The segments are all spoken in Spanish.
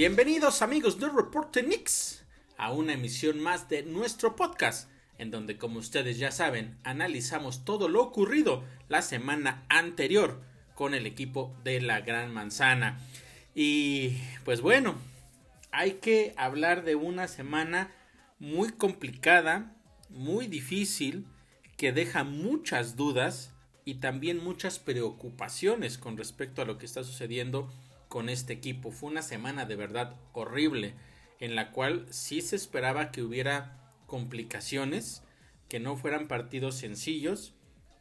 Bienvenidos amigos de Reporte Nix a una emisión más de nuestro podcast, en donde como ustedes ya saben, analizamos todo lo ocurrido la semana anterior con el equipo de la Gran Manzana. Y pues bueno, hay que hablar de una semana muy complicada, muy difícil, que deja muchas dudas y también muchas preocupaciones con respecto a lo que está sucediendo con este equipo. Fue una semana de verdad horrible en la cual sí se esperaba que hubiera complicaciones, que no fueran partidos sencillos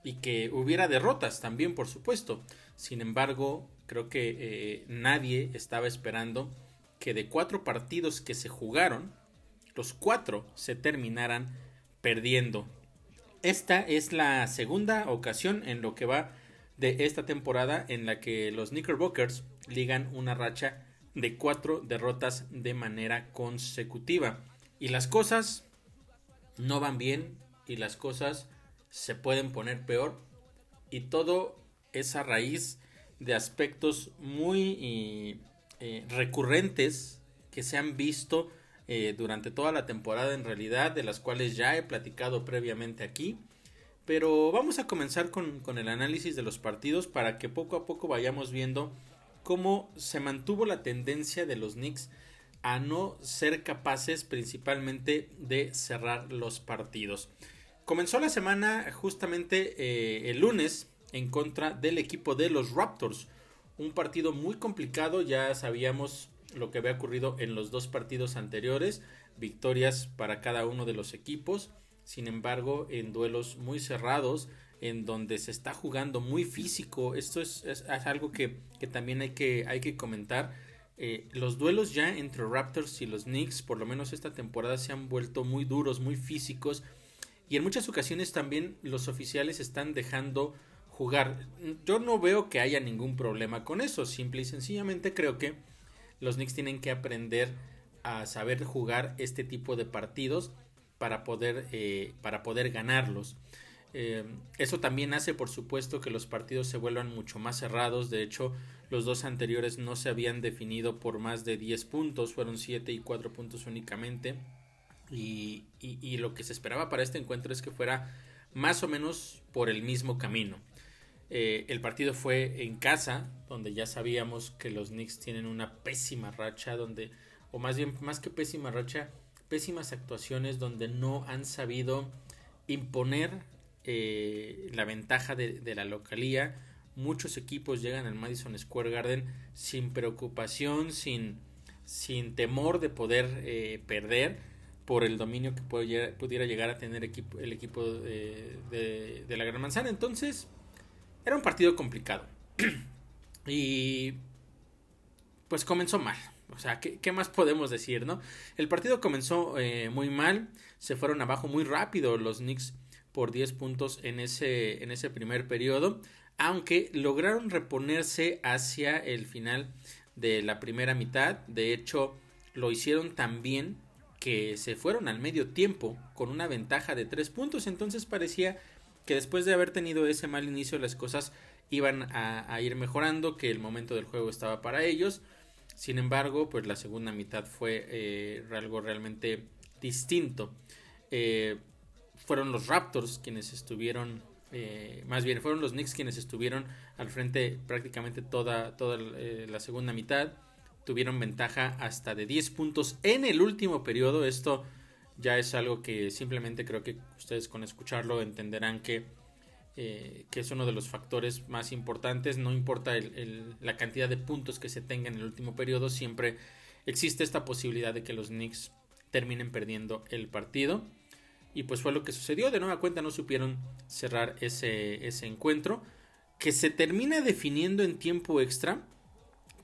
y que hubiera derrotas también, por supuesto. Sin embargo, creo que eh, nadie estaba esperando que de cuatro partidos que se jugaron, los cuatro se terminaran perdiendo. Esta es la segunda ocasión en lo que va de esta temporada en la que los Knickerbockers ligan una racha de cuatro derrotas de manera consecutiva. Y las cosas no van bien y las cosas se pueden poner peor. Y todo es a raíz de aspectos muy eh, recurrentes que se han visto eh, durante toda la temporada en realidad, de las cuales ya he platicado previamente aquí. Pero vamos a comenzar con, el análisis de los partidos para que poco a poco vayamos viendo cómo se mantuvo la tendencia de los Knicks a no ser capaces principalmente de cerrar los partidos. Comenzó la semana justamente eh, el lunes en contra del equipo de los Raptors. Un partido muy complicado, ya sabíamos lo que había ocurrido en los dos partidos anteriores, victorias para cada uno de los equipos sin embargo, en duelos muy cerrados, en donde se está jugando muy físico, esto es, algo que, también hay que, hay que comentar. Eh, los duelos ya entre Raptors y los Knicks, por lo menos esta temporada, se han vuelto muy duros, muy físicos. Y en muchas ocasiones también los oficiales están dejando jugar. Yo no veo que haya ningún problema con eso. Simple y sencillamente creo que los Knicks tienen que aprender a saber jugar este tipo de partidos para poder, eh, para poder ganarlos. Eh, eso también hace, por supuesto, que los partidos se vuelvan mucho más cerrados. De hecho, los dos anteriores no se habían definido por más de 10 puntos, fueron 7 y 4 puntos únicamente. Y, y, lo que se esperaba para este encuentro es que fuera más o menos por el mismo camino. Eh, el partido fue en casa, donde ya sabíamos que los Knicks tienen una pésima racha, donde, o más bien, más que pésima racha, pésimas actuaciones donde no han sabido imponer eh, la ventaja de, la localía. Muchos equipos llegan al Madison Square Garden sin preocupación, sin, sin temor de poder eh, perder por el dominio que pudiera llegar a tener equipo, el equipo de, de la Gran Manzana. Entonces, era un partido complicado. y pues comenzó mal. O sea, ¿qué, más podemos decir, no? El partido comenzó eh, muy mal, se fueron abajo muy rápido los Knicks por 10 puntos en ese, en ese primer periodo, aunque lograron reponerse hacia el final de la primera mitad. De hecho, lo hicieron tan bien que se fueron al medio tiempo con una ventaja de 3 puntos. Entonces parecía que después de haber tenido ese mal inicio las cosas iban a ir mejorando, que el momento del juego estaba para ellos. Sin embargo, pues la segunda mitad fue eh, algo realmente distinto. Eh, fueron los Raptors quienes estuvieron, eh, más bien fueron los Knicks quienes estuvieron al frente prácticamente toda, toda la segunda mitad. Tuvieron ventaja hasta de 10 puntos en el último periodo. Esto ya es algo que simplemente creo que ustedes con escucharlo entenderán que eh, que es uno de los factores más importantes. No importa la cantidad de puntos que se tenga en el último periodo, siempre existe esta posibilidad de que los Knicks terminen perdiendo el partido. Y pues fue lo que sucedió. De nueva cuenta no supieron cerrar ese, ese encuentro. Que se termina definiendo en tiempo extra.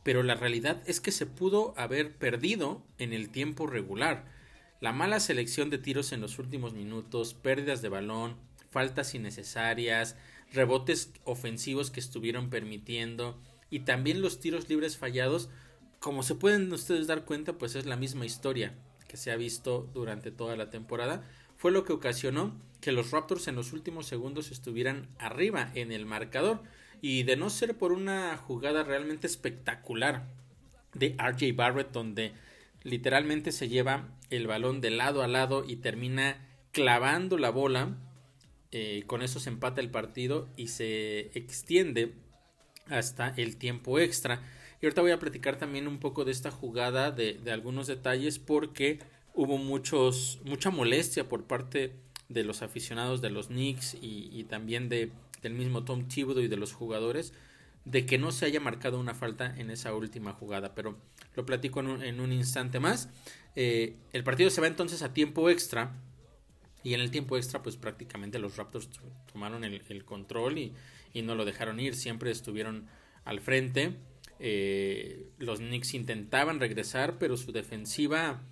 Pero la realidad es que se pudo haber perdido en el tiempo regular. La mala selección de tiros en los últimos minutos, pérdidas de balón, faltas innecesarias, rebotes ofensivos que estuvieron permitiendo y también los tiros libres fallados, como se pueden ustedes dar cuenta, pues es la misma historia que se ha visto durante toda la temporada, fue lo que ocasionó que los Raptors en los últimos segundos estuvieran arriba en el marcador y de no ser por una jugada realmente espectacular de RJ Barrett donde literalmente se lleva el balón de lado a lado y termina clavando la bola. Eh, con eso se empata el partido y se extiende hasta el tiempo extra. Y ahorita voy a platicar también un poco de esta jugada, de, algunos detalles, porque hubo muchos, mucha molestia por parte de los aficionados de los Knicks y, también de, del mismo Tom Thibodeau y de los jugadores de que no se haya marcado una falta en esa última jugada, pero lo platico en un, instante más. Eh, el partido se va entonces a tiempo extra y en el tiempo extra pues prácticamente los Raptors tomaron el, control y, no lo dejaron ir, siempre estuvieron al frente. Eh, los Knicks intentaban regresar, pero su defensiva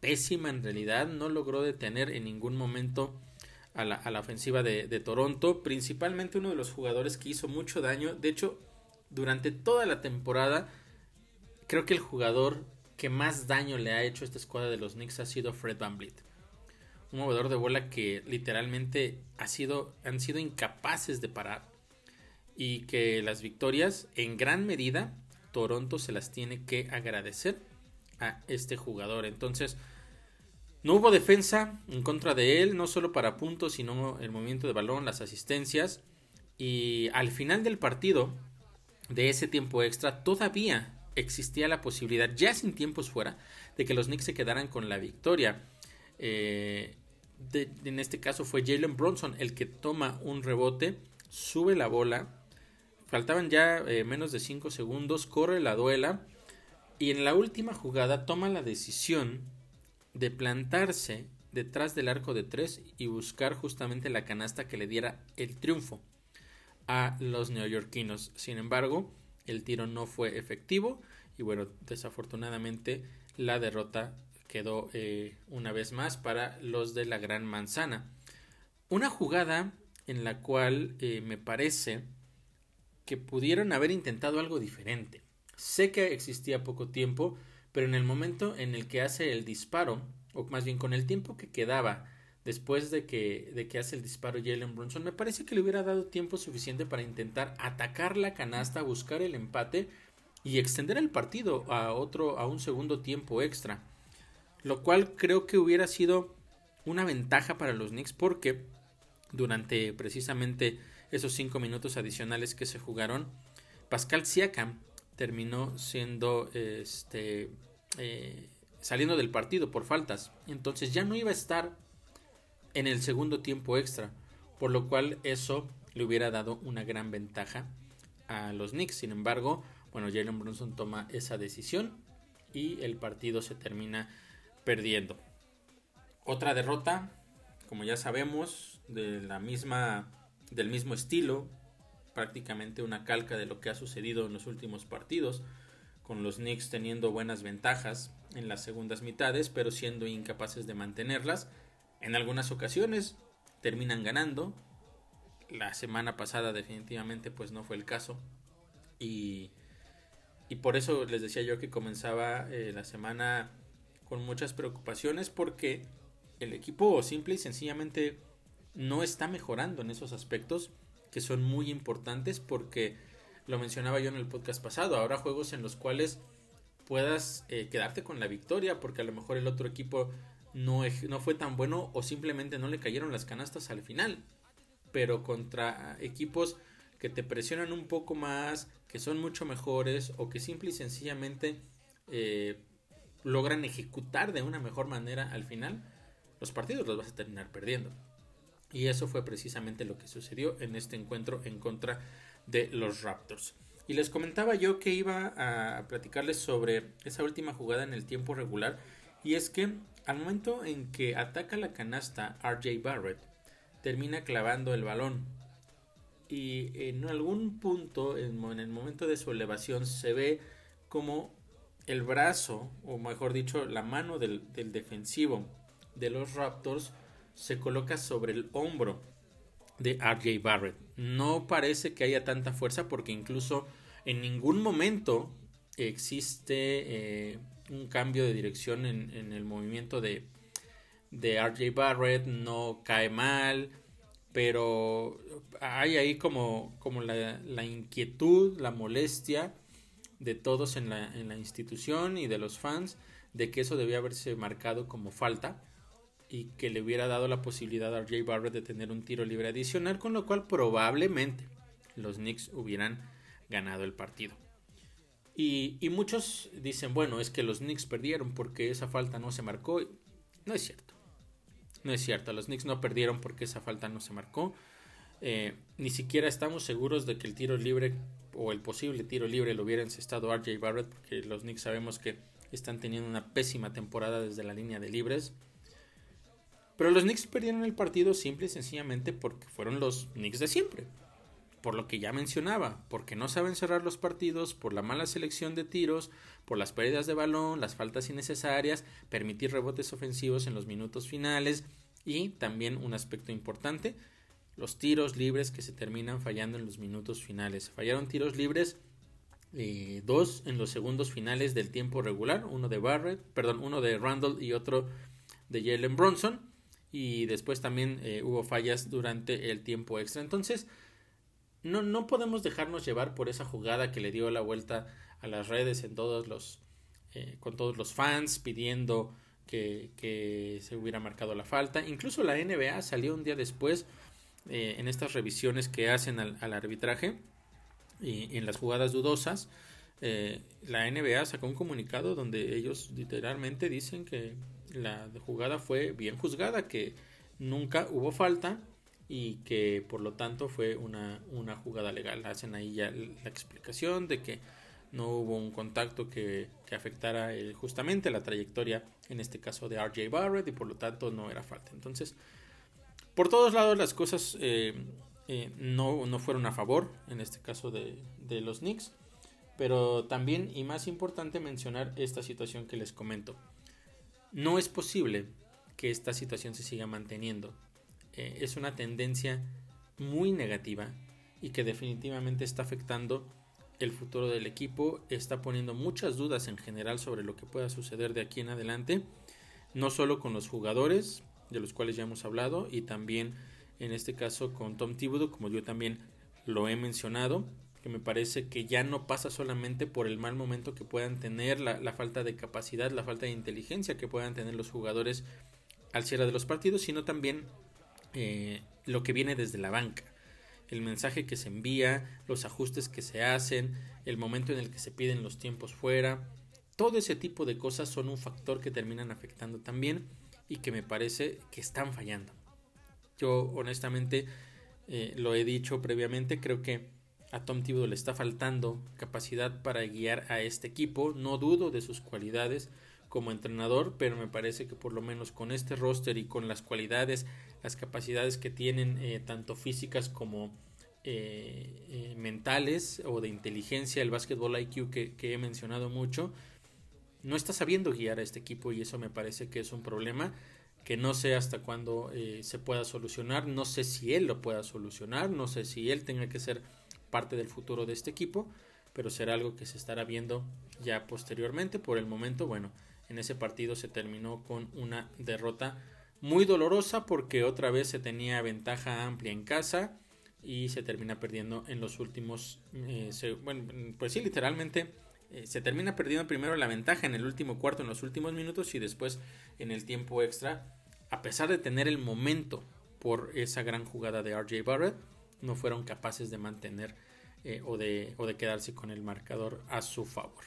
pésima en realidad no logró detener en ningún momento a la, ofensiva de, Toronto, principalmente uno de los jugadores que hizo mucho daño. De hecho, durante toda la temporada, creo que el jugador que más daño le ha hecho a esta escuadra de los Knicks ha sido Fred Van Vliet. Un movedor de bola que literalmente ha sido, han sido incapaces de parar. Y que las victorias, en gran medida, Toronto se las tiene que agradecer a este jugador. Entonces, no hubo defensa en contra de él, no solo para puntos, sino el movimiento de balón, las asistencias. Y al final del partido, de ese tiempo extra, todavía existía la posibilidad, ya sin tiempos fuera, de que los Knicks se quedaran con la victoria. Eh, en este caso fue Jalen Bronson el que toma un rebote, sube la bola, faltaban ya eh, menos de 5 segundos, corre la duela y en la última jugada toma la decisión de plantarse detrás del arco de 3 y buscar justamente la canasta que le diera el triunfo a los neoyorquinos. Sin embargo, el tiro no fue efectivo y bueno, desafortunadamente la derrota quedó eh, una vez más para los de la Gran Manzana. Una jugada en la cual eh, me parece que pudieron haber intentado algo diferente. Sé que existía poco tiempo, pero en el momento en el que hace el disparo, o más bien con el tiempo que quedaba después de que, de que hace el disparo Jalen Brunson, me parece que le hubiera dado tiempo suficiente para intentar atacar la canasta, buscar el empate y extender el partido a otro, a un segundo tiempo extra. Lo cual creo que hubiera sido una ventaja para los Knicks porque durante precisamente esos cinco minutos adicionales que se jugaron, Pascal Siakam terminó siendo este eh, saliendo del partido por faltas. Entonces ya no iba a estar en el segundo tiempo extra, por lo cual eso le hubiera dado una gran ventaja a los Knicks. Sin embargo, bueno, Jalen Brunson toma esa decisión y el partido se termina perdiendo. Otra derrota, como ya sabemos, de la misma del mismo estilo, prácticamente una calca de lo que ha sucedido en los últimos partidos, con los Knicks teniendo buenas ventajas en las segundas mitades, pero siendo incapaces de mantenerlas. En algunas ocasiones terminan ganando. La semana pasada definitivamente pues no fue el caso. Y, y por eso les decía yo que comenzaba eh, la semana con muchas preocupaciones porque el equipo simple y sencillamente no está mejorando en esos aspectos que son muy importantes porque lo mencionaba yo en el podcast pasado, ahora juegos en los cuales puedas eh, quedarte con la victoria porque a lo mejor el otro equipo no, no fue tan bueno o simplemente no le cayeron las canastas al final. Pero contra equipos que te presionan un poco más, que son mucho mejores o que simple y sencillamente eh, logran ejecutar de una mejor manera al final, los partidos los vas a terminar perdiendo. Y eso fue precisamente lo que sucedió en este encuentro en contra de los Raptors. Y les comentaba yo que iba a platicarles sobre esa última jugada en el tiempo regular. Y es que al momento en que ataca la canasta RJ Barrett, termina clavando el balón. Y en algún punto, en, el momento de su elevación, se ve como el brazo, o mejor dicho, la mano del, defensivo de los Raptors se coloca sobre el hombro de RJ Barrett. No parece que haya tanta fuerza porque incluso en ningún momento existe eh, un cambio de dirección en, el movimiento de, de RJ Barrett, no cae mal, pero hay ahí como la, inquietud, la molestia de todos en la, en la institución y de los fans de que eso debía haberse marcado como falta y que le hubiera dado la posibilidad a RJ Barrett de tener un tiro libre adicional, con lo cual probablemente los Knicks hubieran ganado el partido. Y, y, muchos dicen, bueno, es que los Knicks perdieron porque esa falta no se marcó. No es cierto. No es cierto. Los Knicks no perdieron porque esa falta no se marcó. Eh, ni siquiera estamos seguros de que el tiro libre o el posible tiro libre lo hubiera encestado RJ Barrett, porque los Knicks sabemos que están teniendo una pésima temporada desde la línea de libres. Pero los Knicks perdieron el partido simple y sencillamente porque fueron los Knicks de siempre. Por lo que ya mencionaba, porque no saben cerrar los partidos, por la mala selección de tiros, por las pérdidas de balón, las faltas innecesarias, permitir rebotes ofensivos en los minutos finales y también un aspecto importante, los tiros libres que se terminan fallando en los minutos finales. Fallaron tiros libres eh, dos en los segundos finales del tiempo regular, uno de Barrett, perdón, uno de Randall y otro de Jalen Bronson. Y después también eh, hubo fallas durante el tiempo extra. Entonces, no, no podemos dejarnos llevar por esa jugada que le dio la vuelta a las redes en todos los, eh, con todos los fans pidiendo que, que, se hubiera marcado la falta. Incluso la NBA salió un día después en estas revisiones que hacen al, al arbitraje y en las jugadas dudosas, eh, la NBA sacó un comunicado donde ellos literalmente dicen que la jugada fue bien juzgada, que nunca hubo falta y que por lo tanto fue una, una jugada legal. Hacen ahí ya la explicación de que no hubo un contacto que, que afectara eh, justamente la trayectoria, en este caso de RJ Barrett, y por lo tanto no era falta. Entonces, por todos lados las cosas eh, eh, no, no, fueron a favor, en este caso de, de, los Knicks. Pero también, y más importante, mencionar esta situación que les comento. No es posible que esta situación se siga manteniendo. Eh, es una tendencia muy negativa y que definitivamente está afectando el futuro del equipo, está poniendo muchas dudas en general sobre lo que pueda suceder de aquí en adelante, no solo con los jugadores, de los cuales ya hemos hablado, y también en este caso con Tom Thibodeau, como yo también lo he mencionado, que me parece que ya no pasa solamente por el mal momento que puedan tener, la, falta de capacidad, la falta de inteligencia que puedan tener los jugadores al cierre de los partidos, sino también eh, lo que viene desde la banca. El mensaje que se envía, los ajustes que se hacen, el momento en el que se piden los tiempos fuera, todo ese tipo de cosas son un factor que terminan afectando también y que me parece que están fallando. Yo honestamente eh, lo he dicho previamente, creo que a Tom Thibodeau le está faltando capacidad para guiar a este equipo. No dudo de sus cualidades como entrenador, pero me parece que por lo menos con este roster y con las cualidades, las capacidades que tienen eh, tanto físicas como eh, mentales o de inteligencia, el basketball IQ que he mencionado mucho, no está sabiendo guiar a este equipo y eso me parece que es un problema que no sé hasta cuándo eh, se pueda solucionar, no sé si él lo pueda solucionar, no sé si él tenga que ser parte del futuro de este equipo, pero será algo que se estará viendo ya posteriormente. Por el momento, bueno, en ese partido se terminó con una derrota muy dolorosa porque otra vez se tenía ventaja amplia en casa y se termina perdiendo en los últimos, eh, bueno, pues sí, literalmente eh, se termina perdiendo primero la ventaja en el último cuarto, en los últimos minutos y después en el tiempo extra a pesar de tener el momento por esa gran jugada de RJ Barrett, no fueron capaces de mantener eh, o, de, o, de, quedarse con el marcador a su favor.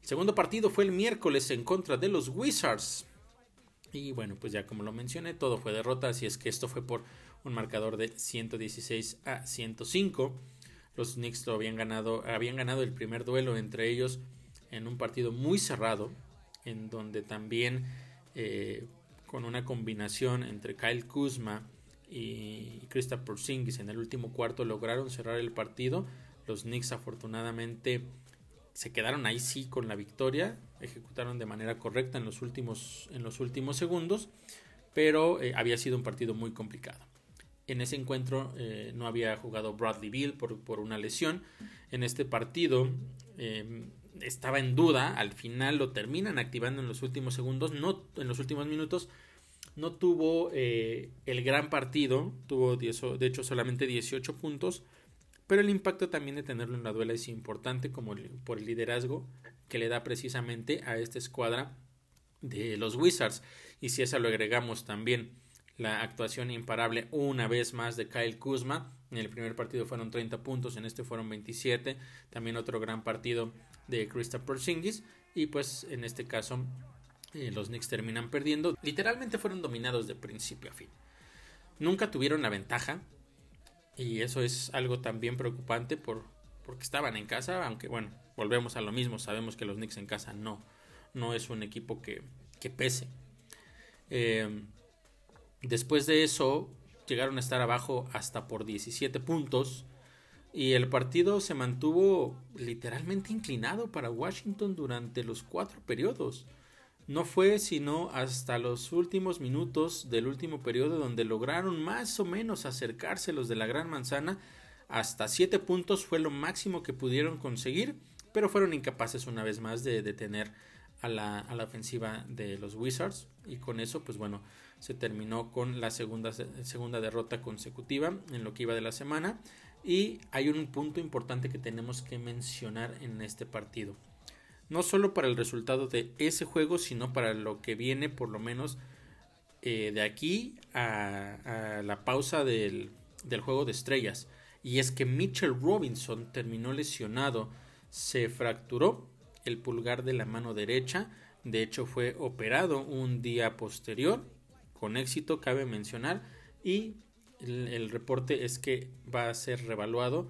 El segundo partido fue el miércoles en contra de los Wizards. Y bueno, pues ya como lo mencioné, todo fue derrota, así es que esto fue por un marcador de 116 a 105. Los Knicks lo habían ganado, habían ganado el primer duelo entre ellos en un partido muy cerrado, en donde también eh, con una combinación entre Kyle Kuzma y Kristaps Porzingis en el último cuarto lograron cerrar el partido. Los Knicks afortunadamente se quedaron ahí sí con la victoria, ejecutaron de manera correcta en los últimos, en los últimos segundos, pero eh, había sido un partido muy complicado. En ese encuentro eh, no había jugado Bradley Bill por, por, una lesión. En este partido eh, estaba en duda, al final lo terminan activando en los últimos segundos, no en los últimos minutos, no tuvo eh, el gran partido, tuvo de hecho solamente 18 puntos, pero el impacto también de tenerlo en la duela es importante como por el liderazgo que le da precisamente a esta escuadra de los Wizards. Y si eso lo agregamos también la actuación imparable una vez más de Kyle Kuzma. En el primer partido fueron 30 puntos, en este fueron 27. También otro gran partido de Christopher Singis. Y pues en este caso eh, los Knicks terminan perdiendo. Literalmente fueron dominados de principio a fin. Nunca tuvieron la ventaja. Y eso es algo también preocupante por, porque estaban en casa. Aunque bueno, volvemos a lo mismo. Sabemos que los Knicks en casa no, no es un equipo que, que pese. Eh, Después de eso, llegaron a estar abajo hasta por 17 puntos. Y el partido se mantuvo literalmente inclinado para Washington durante los cuatro periodos. No fue sino hasta los últimos minutos del último periodo donde lograron más o menos acercarse los de la Gran Manzana. Hasta siete puntos fue lo máximo que pudieron conseguir, pero fueron incapaces una vez más de detener a la, a la ofensiva de los Wizards. Y con eso, pues bueno, se terminó con la segunda, segunda derrota consecutiva en lo que iba de la semana. Y hay un punto importante que tenemos que mencionar en este partido. No solo para el resultado de ese juego, sino para lo que viene por lo menos eh, de aquí a, a la pausa del, del, juego de estrellas. Y es que Mitchell Robinson terminó lesionado, se fracturó el pulgar de la mano derecha, de hecho fue operado un día posterior con éxito, cabe mencionar, y el, reporte es que va a ser revaluado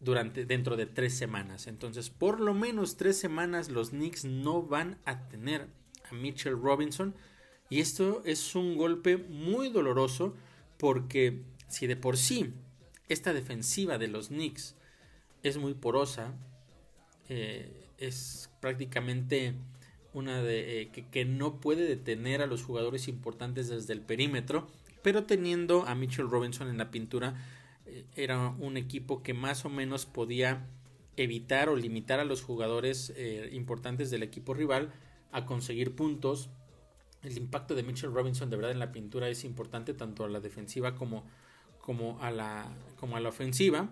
durante dentro de tres semanas. Entonces, por lo menos tres semanas los Knicks no van a tener a Mitchell Robinson. Y esto es un golpe muy doloroso porque si de por sí esta defensiva de los Knicks es muy porosa, eh, es prácticamente una de eh, que, no puede detener a los jugadores importantes desde el perímetro, pero teniendo a Mitchell Robinson en la pintura eh, era un equipo que más o menos podía evitar o limitar a los jugadores eh, importantes del equipo rival a conseguir puntos. El impacto de Mitchell Robinson de verdad en la pintura es importante tanto a la defensiva como, como, a, la, como a la ofensiva,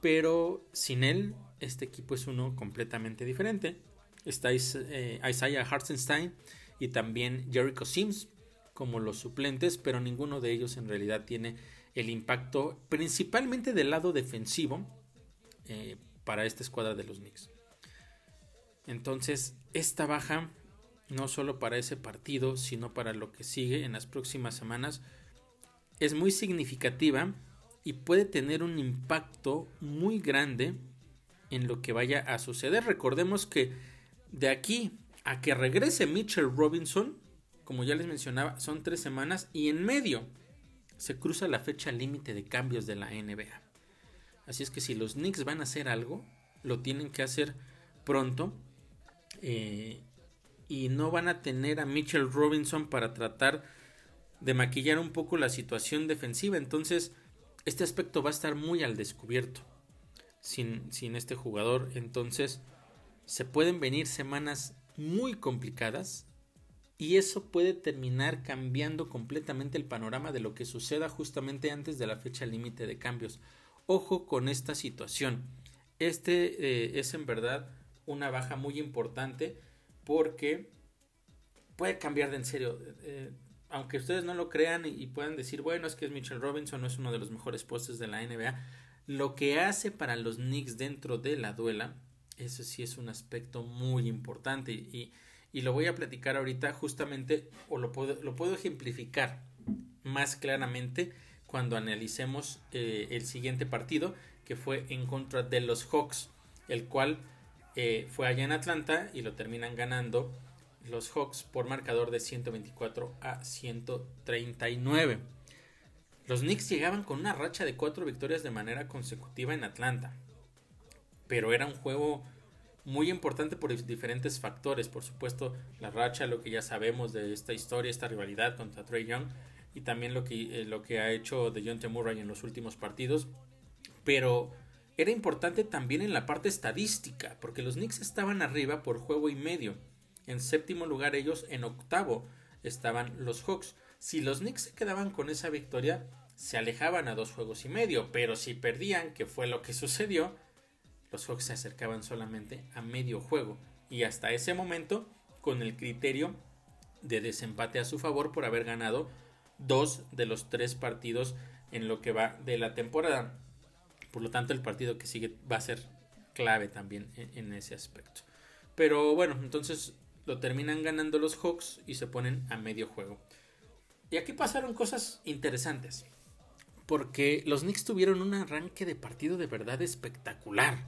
pero sin él este equipo es uno completamente diferente está eh, Isaiah Hartenstein y también Jericho Sims como los suplentes, pero ninguno de ellos en realidad tiene el impacto principalmente del lado defensivo eh, para esta escuadra de los Knicks. Entonces, esta baja, no solo para ese partido, sino para lo que sigue en las próximas semanas, es muy significativa y puede tener un impacto muy grande en lo que vaya a suceder. Recordemos que de aquí a que regrese Mitchell Robinson, como ya les mencionaba, son tres semanas y en medio se cruza la fecha límite de cambios de la NBA. Así es que si los Knicks van a hacer algo, lo tienen que hacer pronto. Eh, y no van a tener a Mitchell Robinson para tratar de maquillar un poco la situación defensiva. Entonces, este aspecto va a estar muy al descubierto sin, sin este jugador. Entonces, se pueden venir semanas muy complicadas y eso puede terminar cambiando completamente el panorama de lo que suceda justamente antes de la fecha límite de cambios. Ojo con esta situación. Este eh, es en verdad una baja muy importante porque puede cambiar de en serio. Eh, aunque ustedes no lo crean y, puedan decir, bueno, es que es Mitchell Robinson, no es uno de los mejores postes de la NBA. Lo que hace para los Knicks dentro de la duela eso sí es un aspecto muy importante y, lo voy a platicar ahorita justamente o lo puedo, lo puedo ejemplificar más claramente cuando analicemos eh, el siguiente partido que fue en contra de los Hawks, el cual eh, fue allá en Atlanta y lo terminan ganando los Hawks por marcador de 124 a 139. Los Knicks llegaban con una racha de cuatro victorias de manera consecutiva en Atlanta pero era un juego muy importante por diferentes factores. Por supuesto, la racha, lo que ya sabemos de esta historia, esta rivalidad contra Trey Young, y también lo que, eh, lo que ha hecho de John T. Murray en los últimos partidos. Pero era importante también en la parte estadística, porque los Knicks estaban arriba por juego y medio. En séptimo lugar ellos, en octavo estaban los Hawks. Si los Knicks se quedaban con esa victoria, se alejaban a dos juegos y medio, pero si perdían, que fue lo que sucedió, los Hawks se acercaban solamente a medio juego y hasta ese momento con el criterio de desempate a su favor por haber ganado dos de los tres partidos en lo que va de la temporada. Por lo tanto, el partido que sigue va a ser clave también en, ese aspecto. Pero bueno, entonces lo terminan ganando los Hawks y se ponen a medio juego. Y aquí pasaron cosas interesantes. Porque los Knicks tuvieron un arranque de partido de verdad espectacular.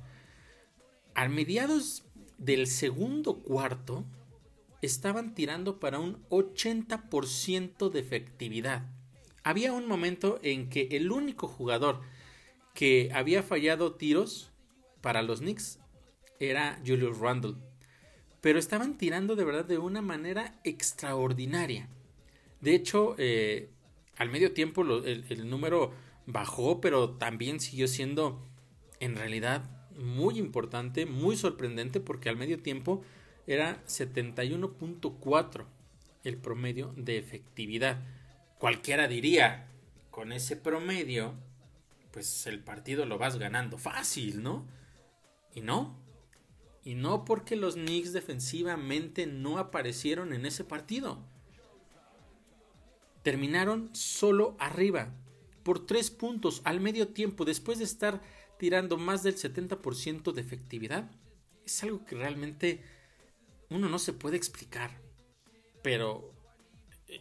A mediados del segundo cuarto, estaban tirando para un 80% de efectividad. Había un momento en que el único jugador que había fallado tiros para los Knicks era Julius Randle. Pero estaban tirando de verdad de una manera extraordinaria. De hecho, eh, al medio tiempo el, el número bajó, pero también siguió siendo en realidad muy importante, muy sorprendente, porque al medio tiempo era 71.4 el promedio de efectividad. Cualquiera diría, con ese promedio, pues el partido lo vas ganando fácil, ¿no? Y no. Y no porque los Knicks defensivamente no aparecieron en ese partido. Terminaron solo arriba, por tres puntos al medio tiempo, después de estar tirando más del 70% de efectividad. Es algo que realmente uno no se puede explicar. Pero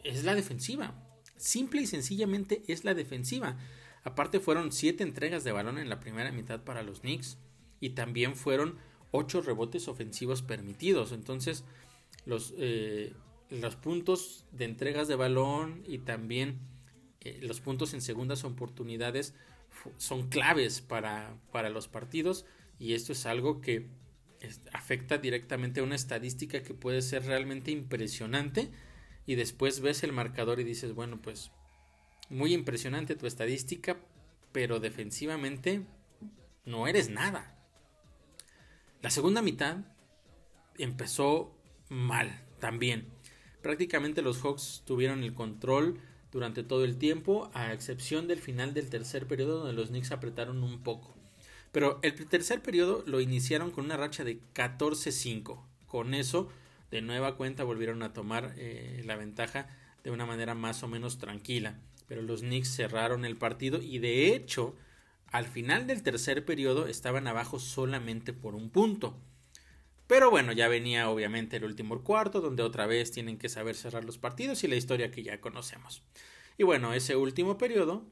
es la defensiva. Simple y sencillamente es la defensiva. Aparte fueron siete entregas de balón en la primera mitad para los Knicks. Y también fueron ocho rebotes ofensivos permitidos. Entonces los, eh, los puntos de entregas de balón y también eh, los puntos en segundas oportunidades son claves para, para los partidos. Y esto es algo que afecta directamente a una estadística que puede ser realmente impresionante y después ves el marcador y dices, bueno, pues muy impresionante tu estadística, pero defensivamente no eres nada. La segunda mitad empezó mal también. Prácticamente los Hawks tuvieron el control durante todo el tiempo, a excepción del final del tercer periodo donde los Knicks apretaron un poco. Pero el tercer periodo lo iniciaron con una racha de 14-5. Con eso, de nueva cuenta, volvieron a tomar eh, la ventaja de una manera más o menos tranquila. Pero los Knicks cerraron el partido y de hecho, al final del tercer periodo estaban abajo solamente por un punto. Pero bueno, ya venía obviamente el último cuarto, donde otra vez tienen que saber cerrar los partidos y la historia que ya conocemos. Y bueno, ese último periodo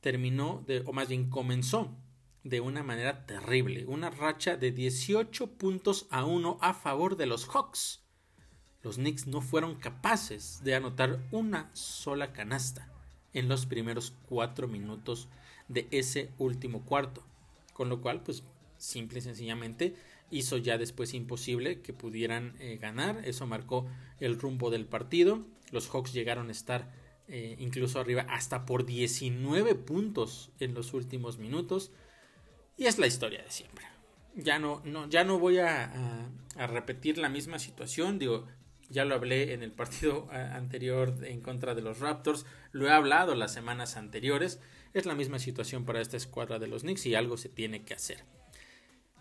terminó, de, o más bien comenzó de una manera terrible, una racha de 18 puntos a 1 a favor de los Hawks. Los Knicks no fueron capaces de anotar una sola canasta en los primeros 4 minutos de ese último cuarto, con lo cual pues simple y sencillamente hizo ya después imposible que pudieran eh, ganar, eso marcó el rumbo del partido, los Hawks llegaron a estar eh, incluso arriba hasta por 19 puntos en los últimos minutos, y es la historia de siempre. Ya no, no, ya no voy a, repetir la misma situación. Digo, ya lo hablé en el partido anterior en contra de los Raptors. Lo he hablado las semanas anteriores. Es la misma situación para esta escuadra de los Knicks y algo se tiene que hacer.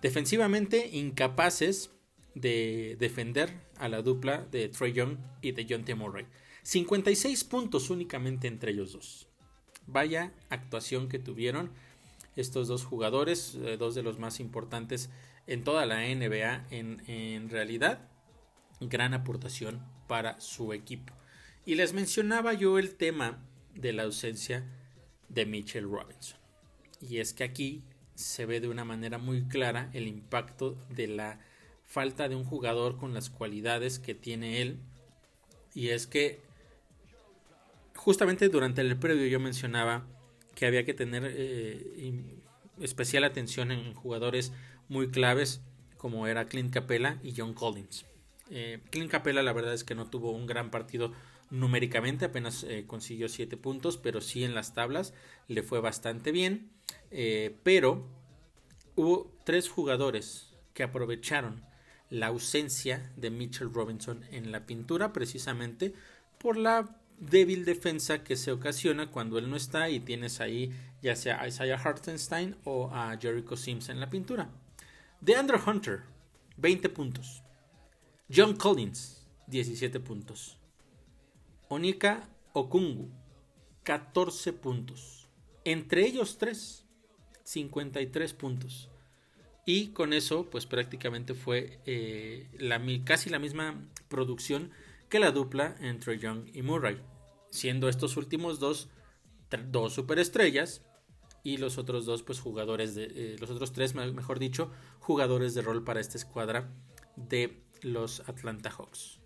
Defensivamente, incapaces de defender a la dupla de Trey Young y de John T. Murray. 56 puntos únicamente entre ellos dos. Vaya actuación que tuvieron estos dos jugadores, eh, dos de los más importantes en toda la NBA en, realidad. Gran aportación para su equipo. Y les mencionaba yo el tema de la ausencia de Mitchell Robinson. Y es que aquí se ve de una manera muy clara el impacto de la falta de un jugador con las cualidades que tiene él. Y es que justamente durante el previo yo mencionaba que había que tener eh, especial atención en jugadores muy claves como era Clint Capella y John Collins. Eh, Clint Capella la verdad es que no tuvo un gran partido numéricamente, apenas eh, consiguió 7 puntos, pero sí en las tablas le fue bastante bien. Pero hubo tres jugadores que aprovecharon la ausencia de Mitchell Robinson en la pintura precisamente por la débil defensa que se ocasiona cuando él no está y tienes ahí ya sea a Isaiah Hartenstein o a Jericho Sims en la pintura. De Andrew Hunter, 20 puntos. John Collins, 17 puntos. Onika Okungu, 14 puntos. Entre ellos tres, 53 puntos. Y con eso, pues prácticamente fue eh, la, casi la misma producción que la dupla entre Young y Murray. Siendo estos últimos dos, dos superestrellas y los otros dos, pues jugadores de. Eh, los otros tres, mejor dicho, jugadores de rol para esta escuadra de los Atlanta Hawks.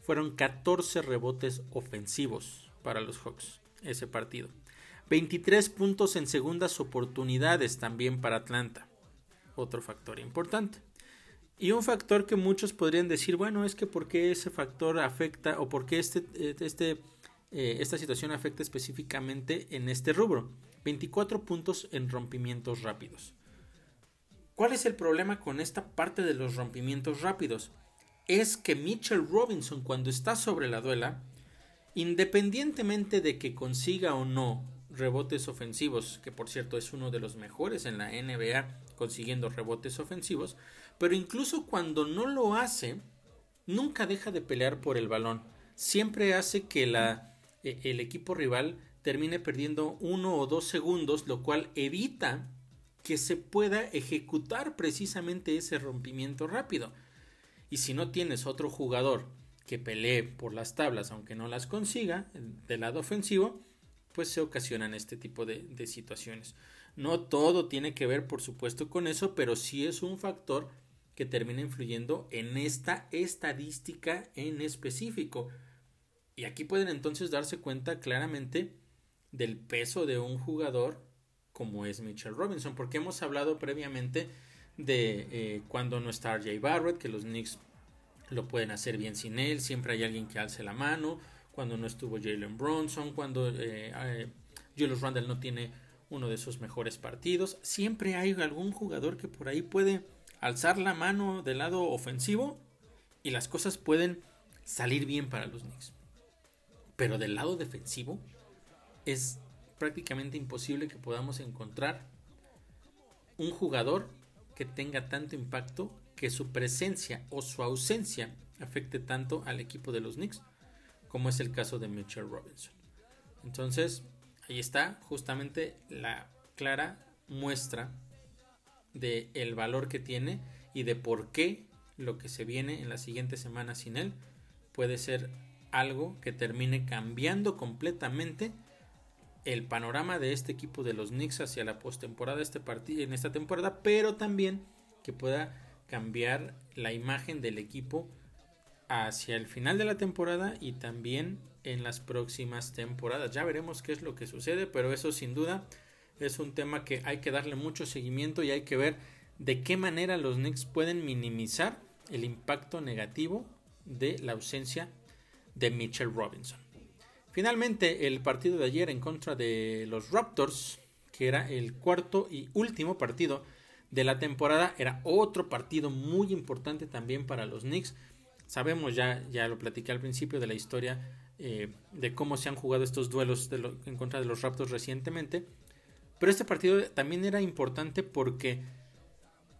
Fueron 14 rebotes ofensivos para los Hawks ese partido. 23 puntos en segundas oportunidades también para Atlanta. Otro factor importante. Y un factor que muchos podrían decir, bueno, es que por qué ese factor afecta o por qué este, este, eh, esta situación afecta específicamente en este rubro. 24 puntos en rompimientos rápidos. ¿Cuál es el problema con esta parte de los rompimientos rápidos? Es que Mitchell Robinson cuando está sobre la duela, independientemente de que consiga o no rebotes ofensivos, que por cierto es uno de los mejores en la NBA consiguiendo rebotes ofensivos, pero incluso cuando no lo hace, nunca deja de pelear por el balón. Siempre hace que la, e, el equipo rival termine perdiendo uno o dos segundos, lo cual evita que se pueda ejecutar precisamente ese rompimiento rápido. Y si no tienes otro jugador que pelee por las tablas, aunque no las consiga, del lado ofensivo, pues se ocasionan este tipo de, situaciones. No todo tiene que ver, por supuesto, con eso, pero sí es un factor que termina influyendo en esta estadística en específico. Y aquí pueden entonces darse cuenta claramente del peso de un jugador como es Mitchell Robinson, porque hemos hablado previamente de eh, cuando no está RJ Barrett, que los Knicks lo pueden hacer bien sin él, siempre hay alguien que alce la mano, cuando no estuvo Jalen Bronson, cuando eh, eh, Julius Randle no tiene uno de sus mejores partidos, siempre hay algún jugador que por ahí puede alzar la mano del lado ofensivo y las cosas pueden salir bien para los Knicks. Pero del lado defensivo es prácticamente imposible que podamos encontrar un jugador que tenga tanto impacto que su presencia o su ausencia afecte tanto al equipo de los Knicks como es el caso de Mitchell Robinson. Entonces, ahí está justamente la clara muestra de el valor que tiene y de por qué lo que se viene en la siguiente semana sin él puede ser algo que termine cambiando completamente el panorama de este equipo de los Knicks hacia la postemporada este en esta temporada, pero también que pueda cambiar la imagen del equipo hacia el final de la temporada y también en las próximas temporadas. Ya veremos qué es lo que sucede, pero eso sin duda es un tema que hay que darle mucho seguimiento y hay que ver de qué manera los Knicks pueden minimizar el impacto negativo de la ausencia de Mitchell Robinson. Finalmente, el partido de ayer en contra de los Raptors, que era el cuarto y último partido de la temporada, era otro partido muy importante también para los Knicks. Sabemos ya, ya lo platiqué al principio de la historia eh, de cómo se han jugado estos duelos en contra de los Raptors recientemente. Pero este partido también era importante porque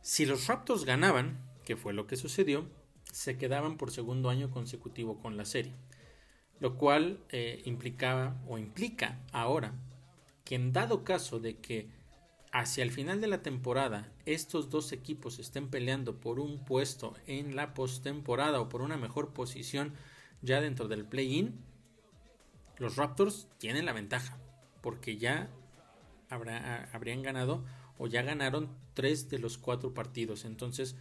si los Raptors ganaban, que fue lo que sucedió, se quedaban por segundo año consecutivo con la serie. Lo cual eh, implicaba o implica ahora que en dado caso de que hacia el final de la temporada estos dos equipos estén peleando por un puesto en la postemporada o por una mejor posición ya dentro del play-in, los Raptors tienen la ventaja porque ya habrían ganado o ya ganaron tres de los cuatro partidos. Entonces,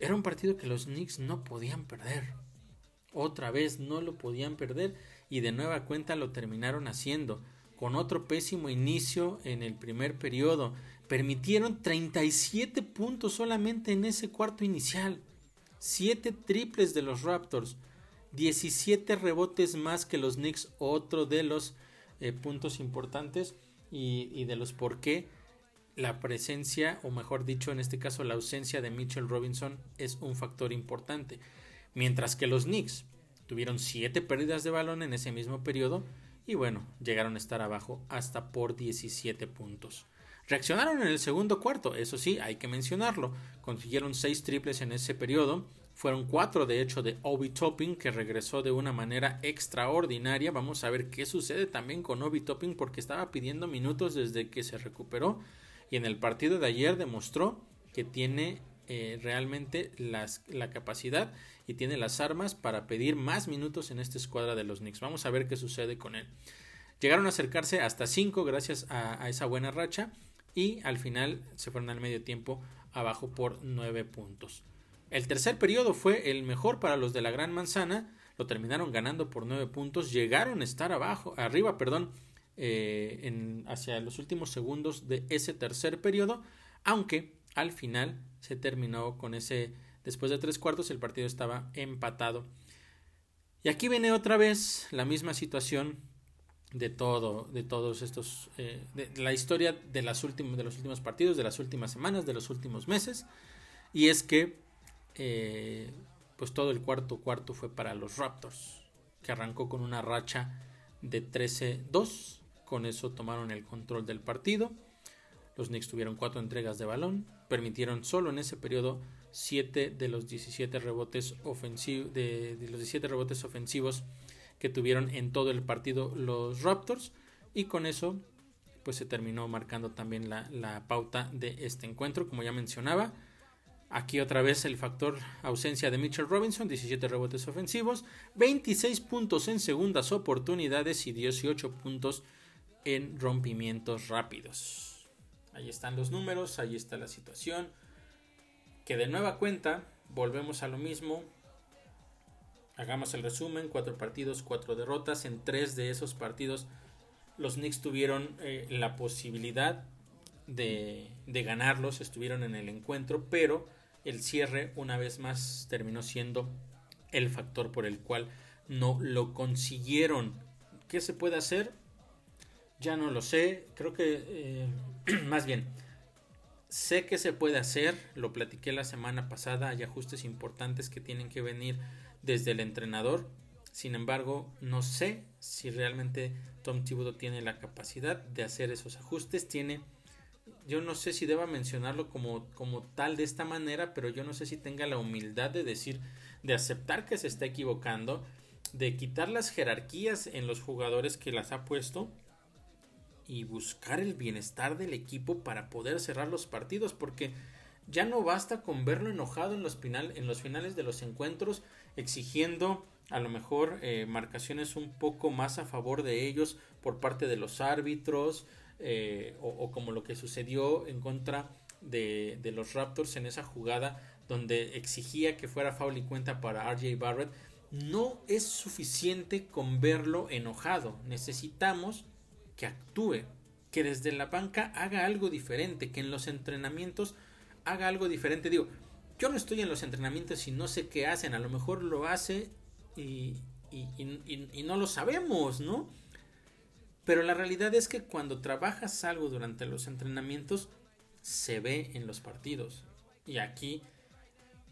era un partido que los Knicks no podían perder. Otra vez no lo podían perder y de nueva cuenta lo terminaron haciendo. Con otro pésimo inicio en el primer periodo. Permitieron 37 puntos solamente en ese cuarto inicial. 7 triples de los Raptors. 17 rebotes más que los Knicks. Otro de los eh, puntos importantes y, de los por qué la presencia, o mejor dicho, en este caso la ausencia de Mitchell Robinson es un factor importante. Mientras que los Knicks Tuvieron siete pérdidas de balón en ese mismo periodo y bueno, llegaron a estar abajo hasta por 17 puntos. Reaccionaron en el segundo cuarto, eso sí, hay que mencionarlo. Consiguieron seis triples en ese periodo. Fueron cuatro, de hecho, de Obi Topping, que regresó de una manera extraordinaria. Vamos a ver qué sucede también con Obi Topping, porque estaba pidiendo minutos desde que se recuperó. Y en el partido de ayer demostró que tiene eh, realmente la capacidad y tiene las armas para pedir más minutos en esta escuadra de los Knicks. Vamos a ver qué sucede con él. Llegaron a acercarse hasta 5 gracias a, esa buena racha y al final se fueron al medio tiempo abajo por 9 puntos. El tercer periodo fue el mejor para los de la Gran Manzana, lo terminaron ganando por 9 puntos, llegaron a estar abajo, arriba, perdón, eh, hacia los últimos segundos de ese tercer periodo, aunque al final se terminó con ese, después de tres cuartos el partido estaba empatado. Y aquí viene otra vez la misma situación de todo, de todos estos, eh, de, la historia de, las últimas, de los últimos partidos, de las últimas semanas, de los últimos meses, y es que, eh, pues todo el cuarto cuarto fue para los Raptors, que arrancó con una racha de 13-2, con eso tomaron el control del partido, los Knicks tuvieron cuatro entregas de balón, permitieron solo en ese periodo 7 de los 17 rebotes ofensivos de, los 17 rebotes ofensivos que tuvieron en todo el partido los Raptors y con eso pues se terminó marcando también la, la pauta de este encuentro como ya mencionaba Aquí otra vez el factor ausencia de Mitchell Robinson, 17 rebotes ofensivos, 26 puntos en segundas oportunidades y 18 puntos en rompimientos rápidos. Ahí están los números, ahí está la situación. Que de nueva cuenta, volvemos a lo mismo. Hagamos el resumen, cuatro partidos, cuatro derrotas. En tres de esos partidos los Knicks tuvieron eh, la posibilidad de, ganarlos, estuvieron en el encuentro, pero el cierre una vez más terminó siendo el factor por el cual no lo consiguieron. ¿Qué se puede hacer? Ya no lo sé, creo que eh, más bien, sé que se puede hacer, lo platiqué la semana pasada, hay ajustes importantes que tienen que venir desde el entrenador, sin embargo, no sé si realmente Tom Thibodeau tiene la capacidad de hacer esos ajustes, tiene yo no sé si deba mencionarlo como, como tal de esta manera, pero yo no sé si tenga la humildad de decir, de aceptar que se está equivocando, de quitar las jerarquías en los jugadores que las ha puesto y buscar el bienestar del equipo para poder cerrar los partidos, porque ya no basta con verlo enojado en los, final, en los finales de los encuentros, exigiendo a lo mejor eh, marcaciones un poco más a favor de ellos por parte de los árbitros, eh, o, como lo que sucedió en contra de, de, los Raptors en esa jugada donde exigía que fuera foul y cuenta para RJ Barrett. No es suficiente con verlo enojado. Necesitamos que actúe, que desde la banca haga algo diferente, que en los entrenamientos haga algo diferente. Digo, yo no estoy en los entrenamientos y no sé qué hacen, a lo mejor lo hace y, y, no lo sabemos, ¿no? Pero la realidad es que cuando trabajas algo durante los entrenamientos, se ve en los partidos. Y aquí,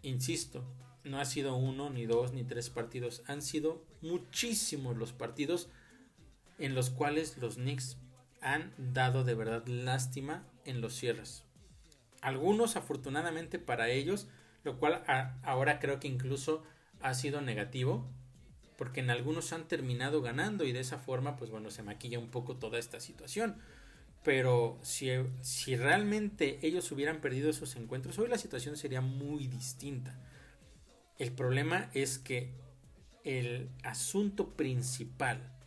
insisto, no ha sido uno, ni dos, ni tres partidos, han sido muchísimos los partidos en los cuales los Knicks han dado de verdad lástima en los cierres. Algunos afortunadamente para ellos, lo cual ahora creo que incluso ha sido negativo, porque en algunos han terminado ganando y de esa forma pues bueno se maquilla un poco toda esta situación. Pero si, si realmente ellos hubieran perdido esos encuentros, hoy la situación sería muy distinta. El problema es que el asunto principal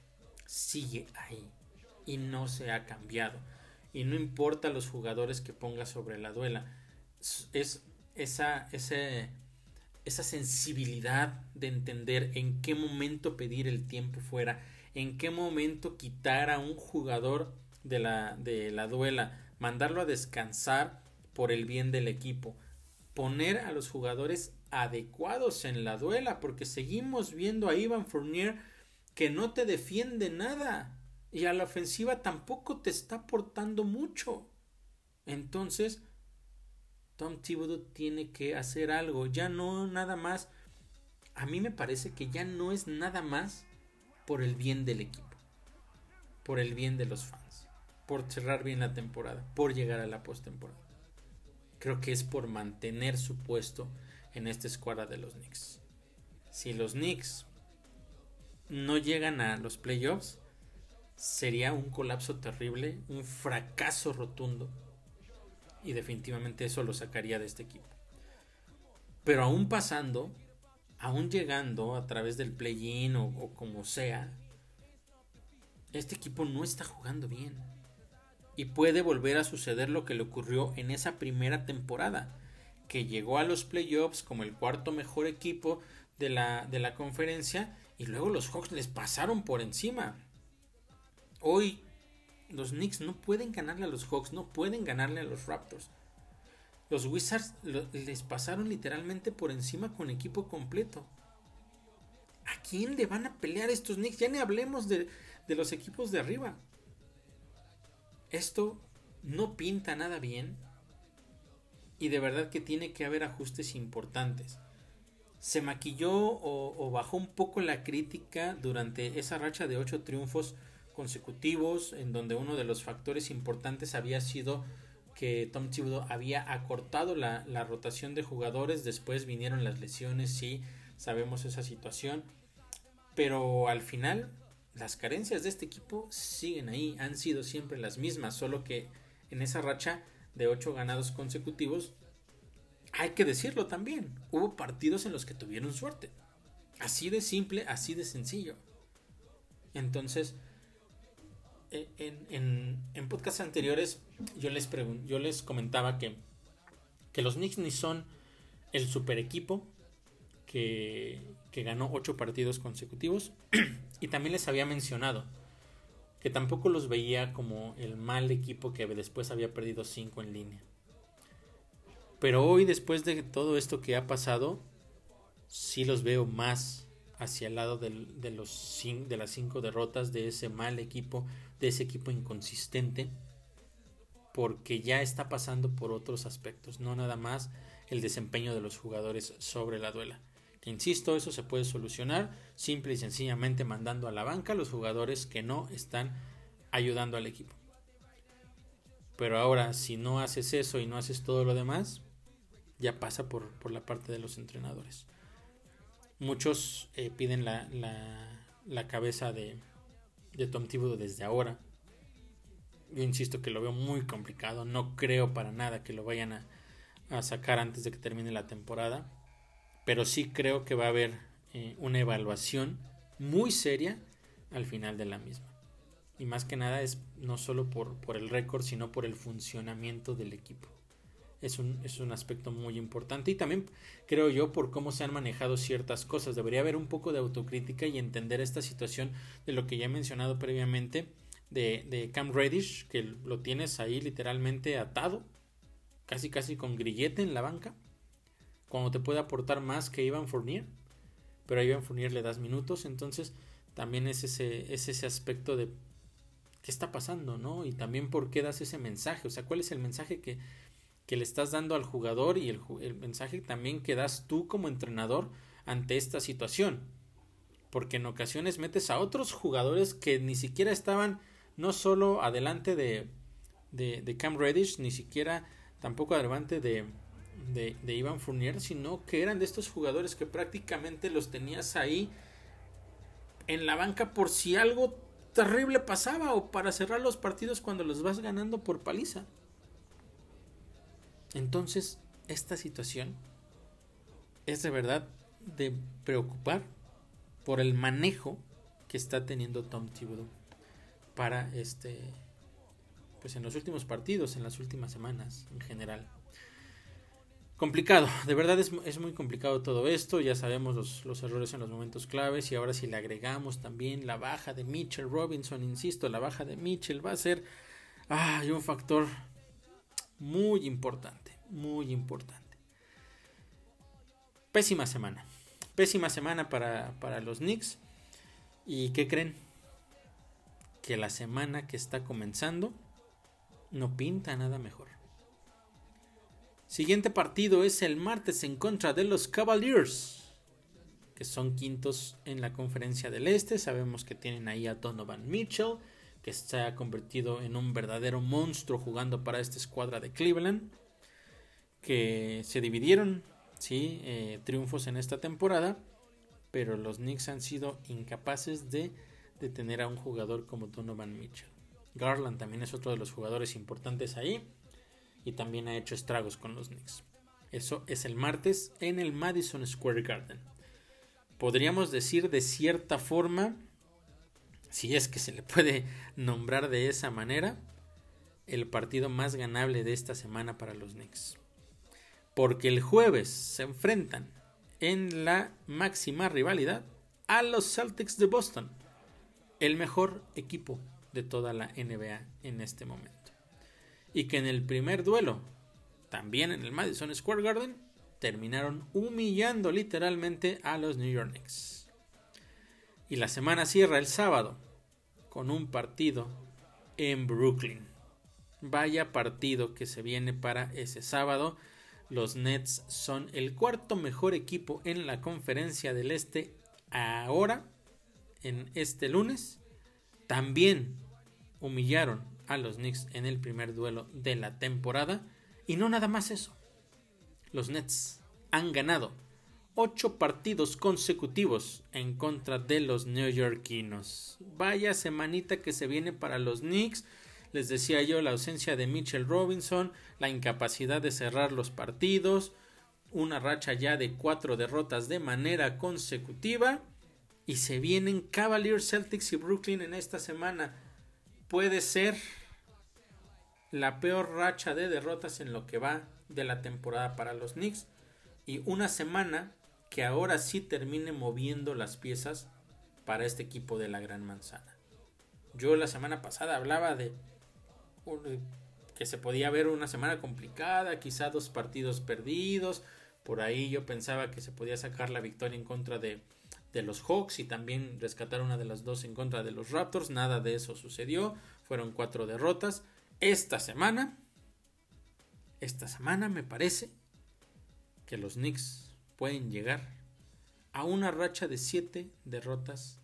sigue ahí y no se ha cambiado. Y no importa los jugadores que ponga sobre la duela, es esa, esa sensibilidad de entender en qué momento pedir el tiempo fuera, en qué momento quitar a un jugador de la, de la duela, mandarlo a descansar por el bien del equipo, poner a los jugadores adecuados en la duela, porque seguimos viendo a Ivan Fournier que no te defiende nada y a la ofensiva tampoco te está aportando mucho. Entonces, Tom Thibodeau tiene que hacer algo, ya no nada más a mí me parece que ya no es nada más por el bien del equipo, por el bien de los fans, por cerrar bien la temporada, por llegar a la postemporada. Creo que es por mantener su puesto en esta escuadra de los Knicks. Si los Knicks no llegan a los playoffs, sería un colapso terrible, un fracaso rotundo. Y definitivamente eso lo sacaría de este equipo. Pero aún pasando, aún llegando a través del play-in o, como sea, este equipo no está jugando bien. Y puede volver a suceder lo que le ocurrió en esa primera temporada, que llegó a los playoffs como el cuarto mejor equipo de la, de la conferencia y luego los Hawks les pasaron por encima. Hoy los Knicks no pueden ganarle a los Hawks, no pueden ganarle a los Raptors. Los Wizards les pasaron literalmente por encima con equipo completo. ¿A quién le van a pelear estos Knicks? Ya ni hablemos de, de los equipos de arriba. Esto no pinta nada bien. Y de verdad que tiene que haber ajustes importantes. Se maquilló o, bajó un poco la crítica durante esa racha de ocho triunfos consecutivos, en donde uno de los factores importantes había sido que Tom Thibodeau había acortado la, rotación de jugadores, después vinieron las lesiones, sí, sabemos esa situación, pero al final las carencias de este equipo siguen ahí, han sido siempre las mismas, solo que en esa racha de ocho ganados consecutivos, hay que decirlo también, hubo partidos en los que tuvieron suerte, así de simple, así de sencillo. Entonces, en, en, podcasts anteriores yo les, yo les comentaba que, que los Knicks ni son el super equipo que, que ganó ocho partidos consecutivos y también les había mencionado que tampoco los veía como el mal equipo que después había perdido cinco en línea. Pero hoy, después de todo esto que ha pasado, sí los veo más hacia el lado de, los, de las cinco derrotas de ese mal equipo, de ese equipo inconsistente, porque ya está pasando por otros aspectos, no nada más el desempeño de los jugadores sobre la duela. Que insisto, eso se puede solucionar simple y sencillamente mandando a la banca a los jugadores que no están ayudando al equipo. Pero ahora, si no haces eso y no haces todo lo demás, ya pasa por, por la parte de los entrenadores. Muchos eh, piden la, la, cabeza de, de Tom Thibodeau desde ahora. Yo insisto que lo veo muy complicado. No creo para nada que lo vayan a, sacar antes de que termine la temporada. Pero sí creo que va a haber eh, una evaluación muy seria al final de la misma. Y más que nada es no solo por, por el récord, sino por el funcionamiento del equipo es un, es un aspecto muy importante y también creo yo por cómo se han manejado ciertas cosas. Debería haber un poco de autocrítica y entender esta situación de lo que ya he mencionado previamente de, de Cam Reddish, que lo tienes ahí literalmente atado, casi casi con grillete en la banca, cuando te puede aportar más que Ivan Fournier, pero a Ivan Fournier le das minutos, entonces también es ese, es ese aspecto de qué está pasando, ¿no? Y también por qué das ese mensaje, o sea, cuál es el mensaje que, que le estás dando al jugador y el, mensaje también que das tú como entrenador ante esta situación. Porque en ocasiones metes a otros jugadores que ni siquiera estaban no solo adelante de, de, Cam Reddish, ni siquiera tampoco adelante de, de, de Ivan Fournier, sino que eran de estos jugadores que prácticamente los tenías ahí en la banca por si algo terrible pasaba o para cerrar los partidos cuando los vas ganando por paliza. Entonces, esta situación es de verdad de preocupar por el manejo que está teniendo Tom Thibodeau para este pues en los últimos partidos, en las últimas semanas en general. Complicado, de verdad es, es muy complicado todo esto, ya sabemos los, los, errores en los momentos claves y ahora si le agregamos también la baja de Mitchell Robinson, insisto, la baja de Mitchell va a ser un factor muy importante, muy importante. Pésima semana. Pésima semana para, para los Knicks. ¿Y qué creen? Que la semana que está comenzando no pinta nada mejor. Siguiente partido es el martes en contra de los Cavaliers. que son quintos en la conferencia del Este. Sabemos que tienen ahí a Donovan Mitchell, que se ha convertido en un verdadero monstruo jugando para esta escuadra de Cleveland, que se dividieron, sí, eh, triunfos en esta temporada, pero los Knicks han sido incapaces de detener a un jugador como Donovan Mitchell. Garland también es otro de los jugadores importantes ahí y también ha hecho estragos con los Knicks. Eso es el martes en el Madison Square Garden. Podríamos decir de cierta forma, si es que se le puede nombrar de esa manera, el partido más ganable de esta semana para los Knicks. Porque el jueves se enfrentan en la máxima rivalidad a los Celtics de Boston, el mejor equipo de toda la NBA en este momento. Y que en el primer duelo también en el Madison Square Garden, terminaron humillando literalmente a los New York Knicks. Y la semana cierra el sábado con un partido en Brooklyn. Vaya partido que se viene para ese sábado. Los Nets son el cuarto mejor equipo en la conferencia del Este ahora, en este lunes. También humillaron a los Knicks en el primer duelo de la temporada y no nada más eso. Los Nets han ganado ocho partidos consecutivos en contra de los neoyorquinos. Vaya semanita que se viene para los Knicks. Les decía yo la ausencia de Mitchell Robinson, la incapacidad de cerrar los partidos, una racha ya de cuatro derrotas de manera consecutiva. Y se vienen Cavaliers, Celtics y Brooklyn en esta semana. Puede ser la peor racha de derrotas en lo que va de la temporada para los Knicks y una semana que ahora sí termine moviendo las piezas para este equipo de la Gran Manzana. Yo la semana pasada hablaba de que se podía ver una semana complicada, quizá dos partidos perdidos, por ahí yo pensaba que se podía sacar la victoria en contra de, de los Hawks y también rescatar una de las dos en contra de los Raptors, nada de eso sucedió, fueron cuatro derrotas, esta semana, esta semana me parece que los Knicks pueden llegar a una racha de siete derrotas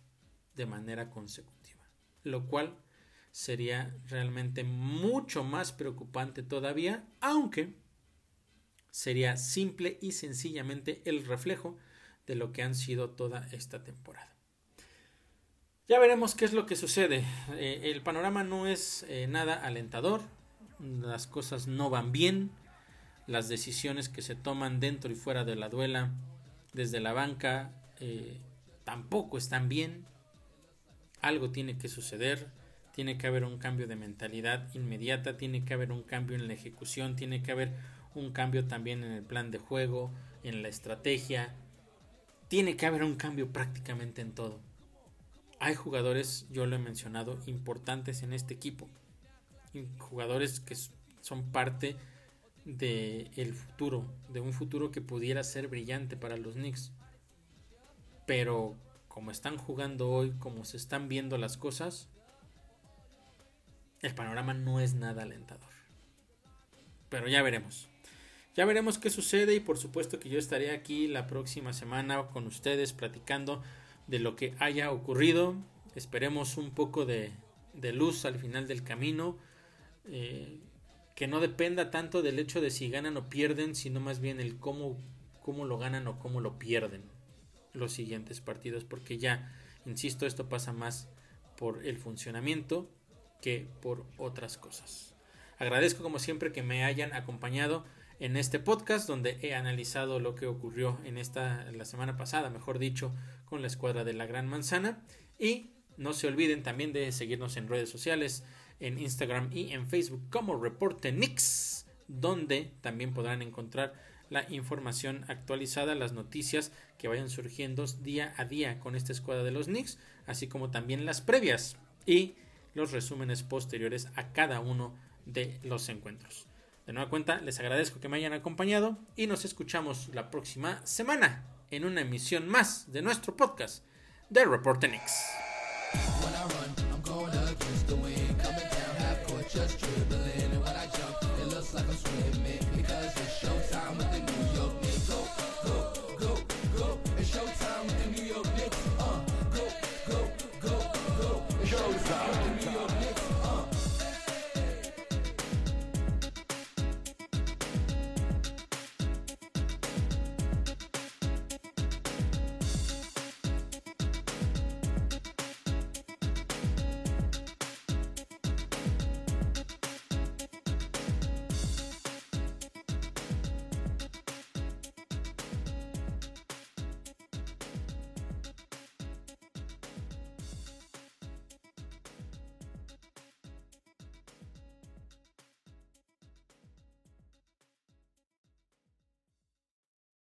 de manera consecutiva, lo cual sería realmente mucho más preocupante todavía, aunque sería simple y sencillamente el reflejo de lo que han sido toda esta temporada. Ya veremos qué es lo que sucede. Eh, el panorama no es eh, nada alentador. Las cosas no van bien. Las decisiones que se toman dentro y fuera de la duela, desde la banca, eh, tampoco están bien. Algo tiene que suceder. Tiene que haber un cambio de mentalidad inmediata. Tiene que haber un cambio en la ejecución. Tiene que haber un cambio también en el plan de juego, en la estrategia. Tiene que haber un cambio prácticamente en todo hay jugadores, yo lo he mencionado, importantes en este equipo. Jugadores que son parte del futuro, de un futuro que pudiera ser brillante para los Knicks. Pero como están jugando hoy, como se están viendo las cosas, el panorama no es nada alentador. Pero ya veremos. Ya veremos qué sucede y por supuesto que yo estaré aquí la próxima semana con ustedes platicando de lo que haya ocurrido. Esperemos un poco de, luz al final del camino. Eh, que no dependa tanto del hecho de si ganan o pierden, sino más bien el cómo, cómo lo ganan o cómo lo pierden los siguientes partidos. Porque ya, insisto, esto pasa más por el funcionamiento que por otras cosas. Agradezco como siempre que me hayan acompañado en este podcast donde he analizado lo que ocurrió en esta la semana pasada, mejor dicho, con la escuadra de la Gran Manzana y no se olviden también de seguirnos en redes sociales, en Instagram y en Facebook como Reporte Nix, donde también podrán encontrar la información actualizada, las noticias que vayan surgiendo día a día con esta escuadra de los Knicks, así como también las previas y los resúmenes posteriores a cada uno de los encuentros. De nueva cuenta, les agradezco que me hayan acompañado y nos escuchamos la próxima semana en una emisión más de nuestro podcast de Reporte Nix.